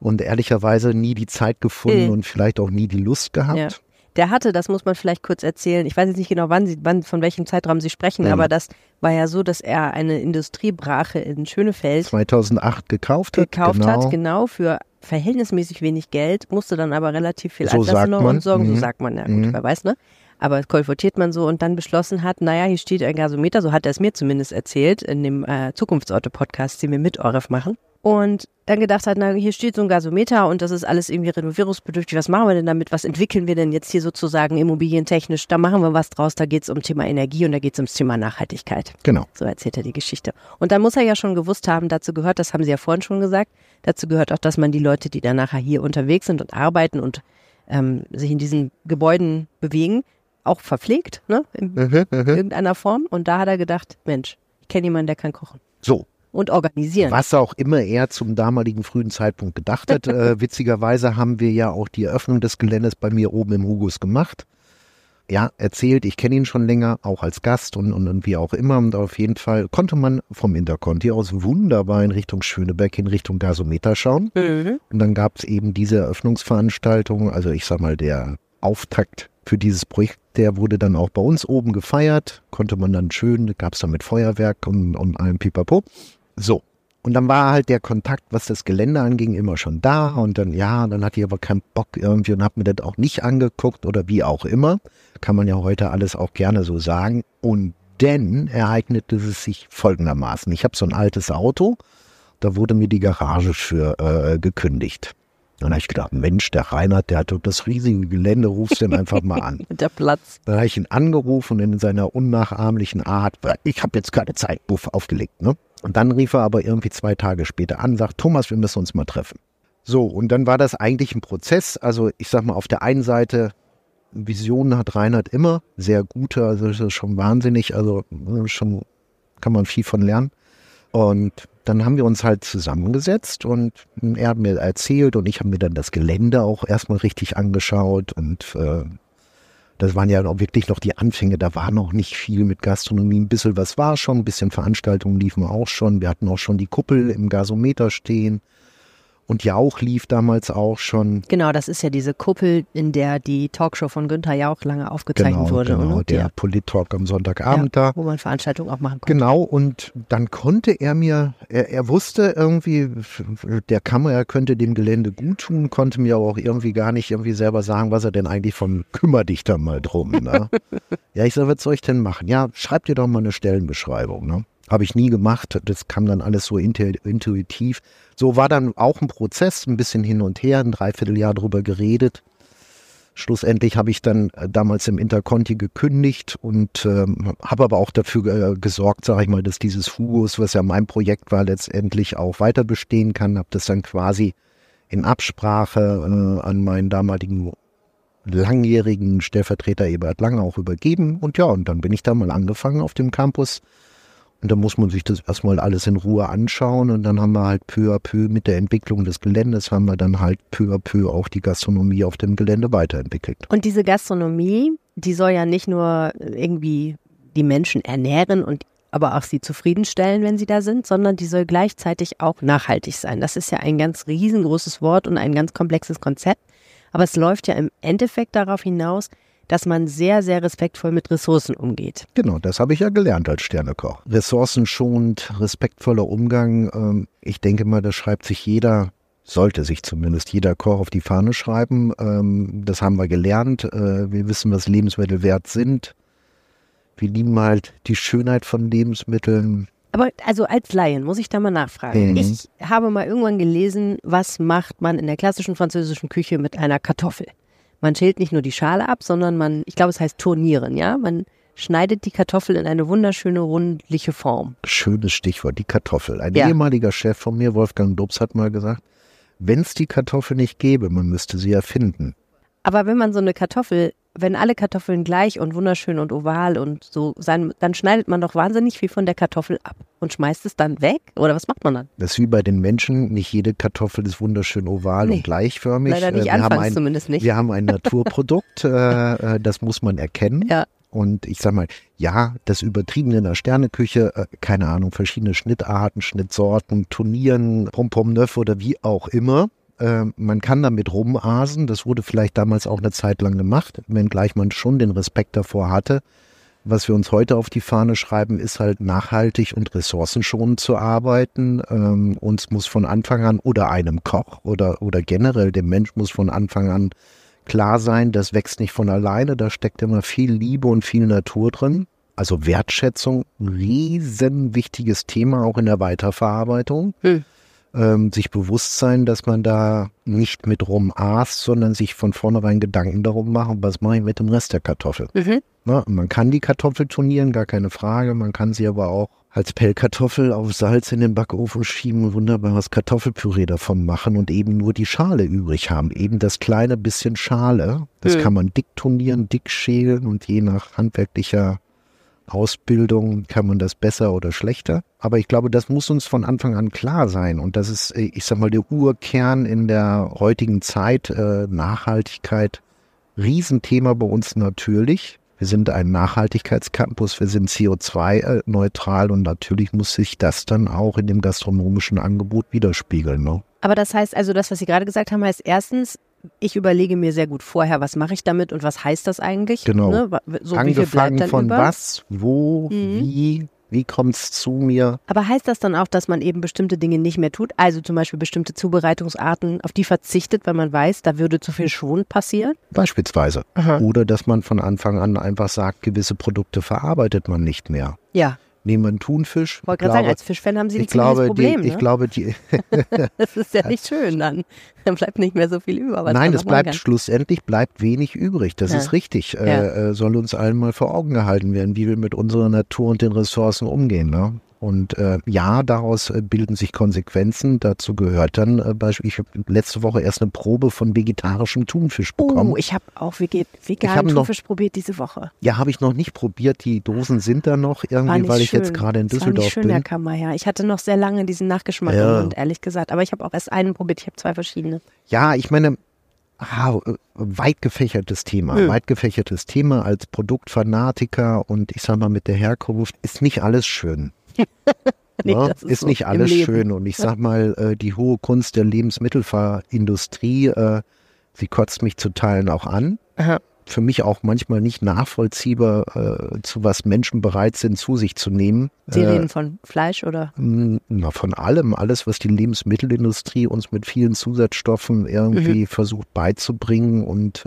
Und ehrlicherweise nie die Zeit gefunden Mhm. und vielleicht auch nie die Lust gehabt. Ja. Der hatte, das muss man vielleicht kurz erzählen, ich weiß jetzt nicht genau, wann Sie, wann, von welchem Zeitraum Sie sprechen, Ja. aber das war ja so, dass er eine Industriebrache in Schönefeld 2008 gekauft hat. gekauft genau. hat, genau, für verhältnismäßig wenig Geld, musste dann aber relativ viel So Altlasten noch und sorgen, so Mhm. sagt man, ja gut, Mhm. wer weiß, ne? Aber kolportiert man so und dann beschlossen hat, naja, hier steht ein Gasometer, so hat er es mir zumindest erzählt, in dem äh, Zukunftsorte-Podcast, den wir mit Oref machen. Und dann gedacht hat, na, hier steht so ein Gasometer und das ist alles irgendwie renovierungsbedürftig. Was machen wir denn damit? Was entwickeln wir denn jetzt hier sozusagen immobilientechnisch? Da machen wir was draus. Da geht es um Thema Energie und da geht es ums Thema Nachhaltigkeit. Genau. So erzählt er die Geschichte. Und dann muss er ja schon gewusst haben, dazu gehört, das haben Sie ja vorhin schon gesagt, dazu gehört auch, dass man die Leute, die dann nachher hier unterwegs sind und arbeiten und ähm, sich in diesen Gebäuden bewegen, auch verpflegt, ne? In Mhm, mhm. irgendeiner Form. Und da hat er gedacht, Mensch, ich kenne jemanden, der kann kochen So, und organisieren. was auch immer er zum damaligen frühen Zeitpunkt gedacht hat. äh, witzigerweise haben wir ja auch die Eröffnung des Geländes bei mir oben im Hugus gemacht. Ja, erzählt, ich kenne ihn schon länger, auch als Gast und, und, und wie auch immer. Und auf jeden Fall konnte man vom Interconti aus wunderbar in Richtung Schöneberg, in Richtung Gasometer schauen. Mhm. Und dann gab es eben diese Eröffnungsveranstaltung, also ich sag mal, der Auftakt für dieses Projekt, der wurde dann auch bei uns oben gefeiert, konnte man dann schön, gab es dann mit Feuerwerk und, und allem Pipapo. So. Und dann war halt der Kontakt, was das Gelände anging, immer schon da. Und dann, ja, dann hatte ich aber keinen Bock irgendwie und hab mir das auch nicht angeguckt oder wie auch immer. Kann man ja heute alles auch gerne so sagen. Und denn ereignete es sich folgendermaßen. Ich habe so ein altes Auto, da wurde mir die Garage für äh, gekündigt. Dann habe ich gedacht, Mensch, der Reinhard, der hat doch das riesige Gelände, rufst den einfach mal an. Der Platz. Dann habe ich ihn angerufen und in seiner unnachahmlichen Art, ich habe jetzt keine Zeit, buff, aufgelegt. Ne? Und dann rief er aber irgendwie zwei Tage später an, sagt, Thomas, wir müssen uns mal treffen. So, und dann war das eigentlich ein Prozess. Also ich sag mal, auf der einen Seite, Visionen hat Reinhard immer, sehr gute, also das ist schon wahnsinnig, also schon kann man viel von lernen. Und dann haben wir uns halt zusammengesetzt und er hat mir erzählt und ich habe mir dann das Gelände auch erstmal richtig angeschaut und äh, das waren ja auch wirklich noch die Anfänge, da war noch nicht viel mit Gastronomie, ein bisschen was war schon, ein bisschen Veranstaltungen liefen auch schon, wir hatten auch schon die Kuppel im Gasometer stehen und Jauch lief damals auch schon. Genau, das ist ja diese Kuppel, in der die Talkshow von Günther Jauch lange aufgezeichnet Genau, wurde. genau, ne? der ja. Polit-Talk am Sonntagabend da. Wo man Veranstaltungen auch machen konnte. Genau, und dann konnte er mir, er, er wusste irgendwie, der Kammer, er könnte dem Gelände gut tun, konnte mir aber auch irgendwie gar nicht irgendwie selber sagen, was er denn eigentlich von, kümmer dich da mal drum. Ne? ja, ich sag, was soll ich denn machen? Ja, schreib dir doch mal eine Stellenbeschreibung. Ne? Habe ich nie gemacht, das kam dann alles so intu- intuitiv. So war dann auch ein Prozess, ein bisschen hin und her, ein Dreivierteljahr drüber geredet. Schlussendlich habe ich dann äh, damals im Interconti gekündigt und ähm, habe aber auch dafür äh, gesorgt, sage ich mal, dass dieses Hugos, was ja mein Projekt war, letztendlich auch weiter bestehen kann. Habe das dann quasi in Absprache äh, an meinen damaligen langjährigen Stellvertreter Ebert Lange auch übergeben. Und ja, und dann bin ich da mal angefangen auf dem Campus. Und da muss man sich das erstmal alles in Ruhe anschauen. Und dann haben wir halt peu à peu mit der Entwicklung des Geländes, haben wir dann halt peu à peu auch die Gastronomie auf dem Gelände weiterentwickelt. Und diese Gastronomie, die soll ja nicht nur irgendwie die Menschen ernähren und aber auch sie zufriedenstellen, wenn sie da sind, sondern die soll gleichzeitig auch nachhaltig sein. Das ist ja ein ganz riesengroßes Wort und ein ganz komplexes Konzept. Aber es läuft ja im Endeffekt darauf hinaus, dass man sehr, sehr respektvoll mit Ressourcen umgeht. Genau, das habe ich ja gelernt als Sternekoch. Ressourcenschonend, respektvoller Umgang. Ähm, ich denke mal, das schreibt sich jeder, sollte sich zumindest jeder Koch auf die Fahne schreiben. Ähm, das haben wir gelernt. Äh, wir wissen, was Lebensmittel wert sind. Wir lieben halt die Schönheit von Lebensmitteln. Aber also als Laien muss ich da mal nachfragen. Mhm. Ich habe mal irgendwann gelesen, was macht man in der klassischen französischen Küche mit einer Kartoffel? Man schält nicht nur die Schale ab, sondern man, ich glaube, es heißt turnieren, ja? Man schneidet die Kartoffel in eine wunderschöne rundliche Form. Schönes Stichwort, die Kartoffel. Ein Ja. ehemaliger Chef von mir, Wolfgang Dubs, hat mal gesagt, wenn es die Kartoffel nicht gäbe, man müsste sie erfinden. Aber wenn man so eine Kartoffel wenn alle Kartoffeln gleich und wunderschön und oval und so sein, dann schneidet man doch wahnsinnig viel von der Kartoffel ab und schmeißt es dann weg? Oder was macht man dann? Das ist wie bei den Menschen. Nicht jede Kartoffel ist wunderschön oval Nee. und gleichförmig. Leider nicht Äh, wir anfangs haben ein, zumindest nicht. Wir haben ein Naturprodukt, äh, äh, das muss man erkennen. Ja. Und ich sag mal, ja, das Übertriebene in der Sterneküche, äh, keine Ahnung, verschiedene Schnittarten, Schnittsorten, Turnieren, Pom-Pom Neuf oder wie auch immer. Äh, man kann damit rumasen. Das wurde vielleicht damals auch eine Zeit lang gemacht, wenngleich man schon den Respekt davor hatte. Was wir uns heute auf die Fahne schreiben, ist halt nachhaltig und ressourcenschonend zu arbeiten. Ähm, uns muss von Anfang an oder einem Koch oder, oder generell dem Mensch muss von Anfang an klar sein, das wächst nicht von alleine, da steckt immer viel Liebe und viel Natur drin. Also Wertschätzung, riesen wichtiges Thema auch in der Weiterverarbeitung. Hm. Ähm, sich bewusst sein, dass man da nicht mit rumaßt, sondern sich von vornherein Gedanken darum machen, was mache ich mit dem Rest der Kartoffel. Mhm. Na, man kann die Kartoffel turnieren, gar keine Frage. Man kann sie aber auch als Pellkartoffel auf Salz in den Backofen schieben und wunderbares Kartoffelpüree davon machen und eben nur die Schale übrig haben. Eben das kleine bisschen Schale. Das Mhm. kann man dick turnieren, dick schälen und je nach handwerklicher Ausbildung kann man das besser oder schlechter. Aber ich glaube, das muss uns von Anfang an klar sein. Und das ist, äh, ich sag mal, der Urkern in der heutigen Zeit. Äh, Nachhaltigkeit, Riesenthema bei uns natürlich. Wir sind ein Nachhaltigkeitscampus, wir sind CO2-neutral und natürlich muss sich das dann auch in dem gastronomischen Angebot widerspiegeln. Ne? Aber das heißt also, das, was Sie gerade gesagt haben, heißt erstens, ich überlege mir sehr gut vorher, was mache ich damit und was heißt das eigentlich? Genau. Ne? So Angefangen von über? was, wo, Mhm. wie, wie kommt es zu mir? Aber heißt das dann auch, dass man eben bestimmte Dinge nicht mehr tut? Also zum Beispiel bestimmte Zubereitungsarten, auf die verzichtet, weil man weiß, da würde zu viel Schwund passieren? Beispielsweise. Aha. Oder dass man von Anfang an einfach sagt, gewisse Produkte verarbeitet man nicht mehr. Ja, Nehmen wir einen Thunfisch. wollte Ich gerade sagen, glaube- als Fischfan haben Sie ziemliches glaube, Problem. die, ich ne? glaube, die, das ist ja nicht schön dann. Dann bleibt nicht mehr so viel über. Nein, es bleibt schlussendlich bleibt wenig übrig. Das Ja. ist richtig. Ja. Äh, äh, soll uns allen mal vor Augen gehalten werden, wie wir mit unserer Natur und den Ressourcen umgehen. Ne? Und äh, ja, daraus äh, bilden sich Konsequenzen. Dazu gehört dann äh, Beispiel, ich habe letzte Woche erst eine Probe von vegetarischem Thunfisch bekommen. Oh, ich habe auch hab veganen noch- Thunfisch probiert diese Woche. ja, habe ich noch nicht probiert. Die Dosen sind da noch irgendwie, weil ich schön. jetzt gerade in Das war nicht Düsseldorf schön, Herr bin. Kammerherr. Ich hatte noch sehr lange diesen Nachgeschmack Ja. im Mund, ehrlich gesagt. Aber ich habe auch erst einen probiert. Ich habe zwei verschiedene. Ja, ich meine, ah, äh, weit gefächertes Thema. Hm. Weit gefächertes Thema als Produktfanatiker und ich sag mal mit der Herkunft ist nicht alles schön. Nee, ne? das ist so nicht alles schön. Und ich sag mal, äh, die hohe Kunst der Lebensmittelindustrie, äh, sie kotzt mich zu Teilen auch an. Aha. Für mich auch manchmal nicht nachvollziehbar, äh, zu was Menschen bereit sind, zu sich zu nehmen. Sie reden von Fleisch oder? Na, von allem, alles, was die Lebensmittelindustrie uns mit vielen Zusatzstoffen irgendwie Mhm. versucht beizubringen und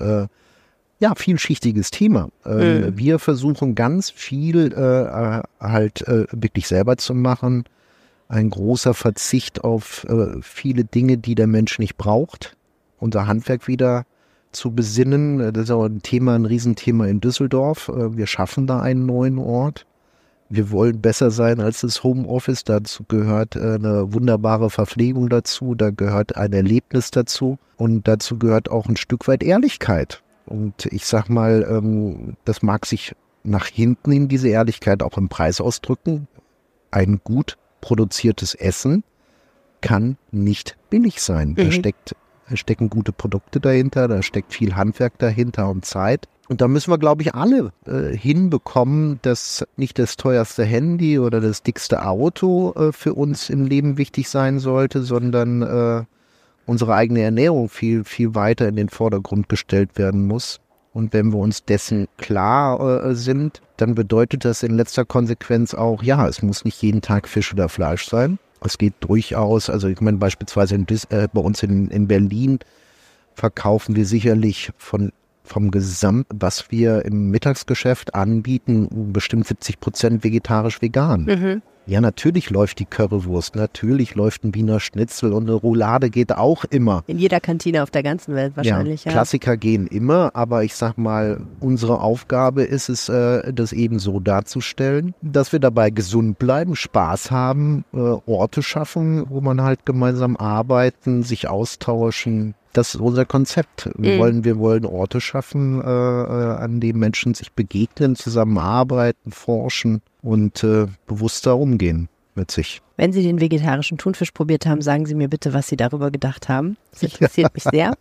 ja, vielschichtiges Thema. Ähm, Mhm. Wir versuchen ganz viel äh, halt äh, wirklich selber zu machen. Ein großer Verzicht auf äh, viele Dinge, die der Mensch nicht braucht. Unser Handwerk wieder zu besinnen. Äh, Das ist auch ein Thema, ein Riesenthema in Düsseldorf. Äh, Wir schaffen da einen neuen Ort. Wir wollen besser sein als das Homeoffice. Dazu gehört eine wunderbare Verpflegung dazu. Da gehört ein Erlebnis dazu. Und dazu gehört auch ein Stück weit Ehrlichkeit. Und ich sag mal, ähm, das mag sich nach hinten in diese Ehrlichkeit auch im Preis ausdrücken. Ein gut produziertes Essen kann nicht billig sein. Da Mhm. steckt, da stecken gute Produkte dahinter, da steckt viel Handwerk dahinter und Zeit. Und da müssen wir, glaube ich, alle äh, hinbekommen, dass nicht das teuerste Handy oder das dickste Auto äh, für uns im Leben wichtig sein sollte, sondern äh, unsere eigene Ernährung viel, viel weiter in den Vordergrund gestellt werden muss. Und wenn wir uns dessen klar äh, sind, dann bedeutet das in letzter Konsequenz auch, ja, es muss nicht jeden Tag Fisch oder Fleisch sein. Es geht durchaus, also ich meine beispielsweise in, äh, bei uns in, in Berlin verkaufen wir sicherlich von vom Gesamt, was wir im Mittagsgeschäft anbieten, bestimmt 70 Prozent vegetarisch-vegan. Mhm. Ja, natürlich läuft die Currywurst, natürlich läuft ein Wiener Schnitzel und eine Roulade geht auch immer. In jeder Kantine auf der ganzen Welt wahrscheinlich, ja. Klassiker gehen immer, aber ich sag mal, unsere Aufgabe ist es, äh, das eben so darzustellen, dass wir dabei gesund bleiben, Spaß haben, äh, Orte schaffen, wo man halt gemeinsam arbeiten, sich austauschen. Das ist unser Konzept. Wir, Mhm. wollen, wir wollen Orte schaffen, äh, äh, an denen Menschen sich begegnen, zusammenarbeiten, forschen und äh, bewusster umgehen mit sich. Wenn Sie den vegetarischen Thunfisch probiert haben, sagen Sie mir bitte, was Sie darüber gedacht haben. Das interessiert mich sehr.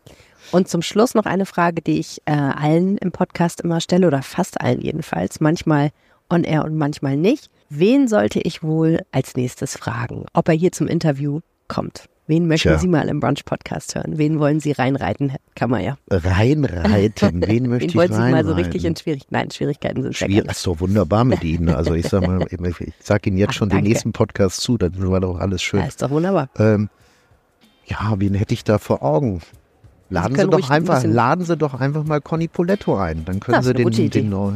Und zum Schluss noch eine Frage, die ich äh, allen im Podcast immer stelle, oder fast allen jedenfalls, manchmal on air und manchmal nicht. Wen sollte ich wohl als nächstes fragen, ob er hier zum Interview kommt? Wen möchten Tja. Sie mal im Brunch-Podcast hören? Wen wollen Sie reinreiten, Herr Kammerja? Reinreiten, wen möchte Wen ich wollen Sie mal so richtig in Schwierigkeiten? Nein, Schwierigkeiten sind gerne. ist doch wunderbar mit Ihnen. Also ich sag mal, ich sage Ihnen jetzt Ach, schon den danke. nächsten Podcast zu, dann war doch alles schön. Ja, ist doch wunderbar. Ähm, ja, wen hätte ich da vor Augen? Laden Sie, ruhig doch ein einfach, bisschen- laden Sie doch einfach mal Conny Poletto ein. Dann können Das Sie den, den, Neu-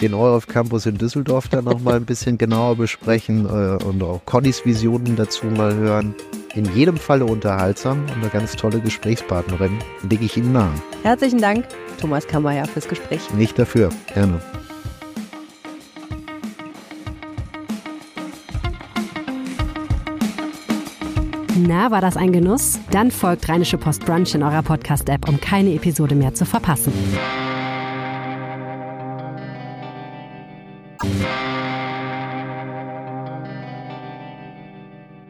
den EUREF Campus in Düsseldorf dann noch mal ein bisschen genauer besprechen äh, und auch Connys Visionen dazu mal hören. In jedem Falle unterhaltsam und eine ganz tolle Gesprächspartnerin. Lege ich Ihnen nahe. Herzlichen Dank, Thomas Kammerja, fürs Gespräch. Nicht dafür. Gerne. Na, war das ein Genuss? Dann folgt Rheinische Post Brunch in eurer Podcast-App, um keine Episode mehr zu verpassen. Bye.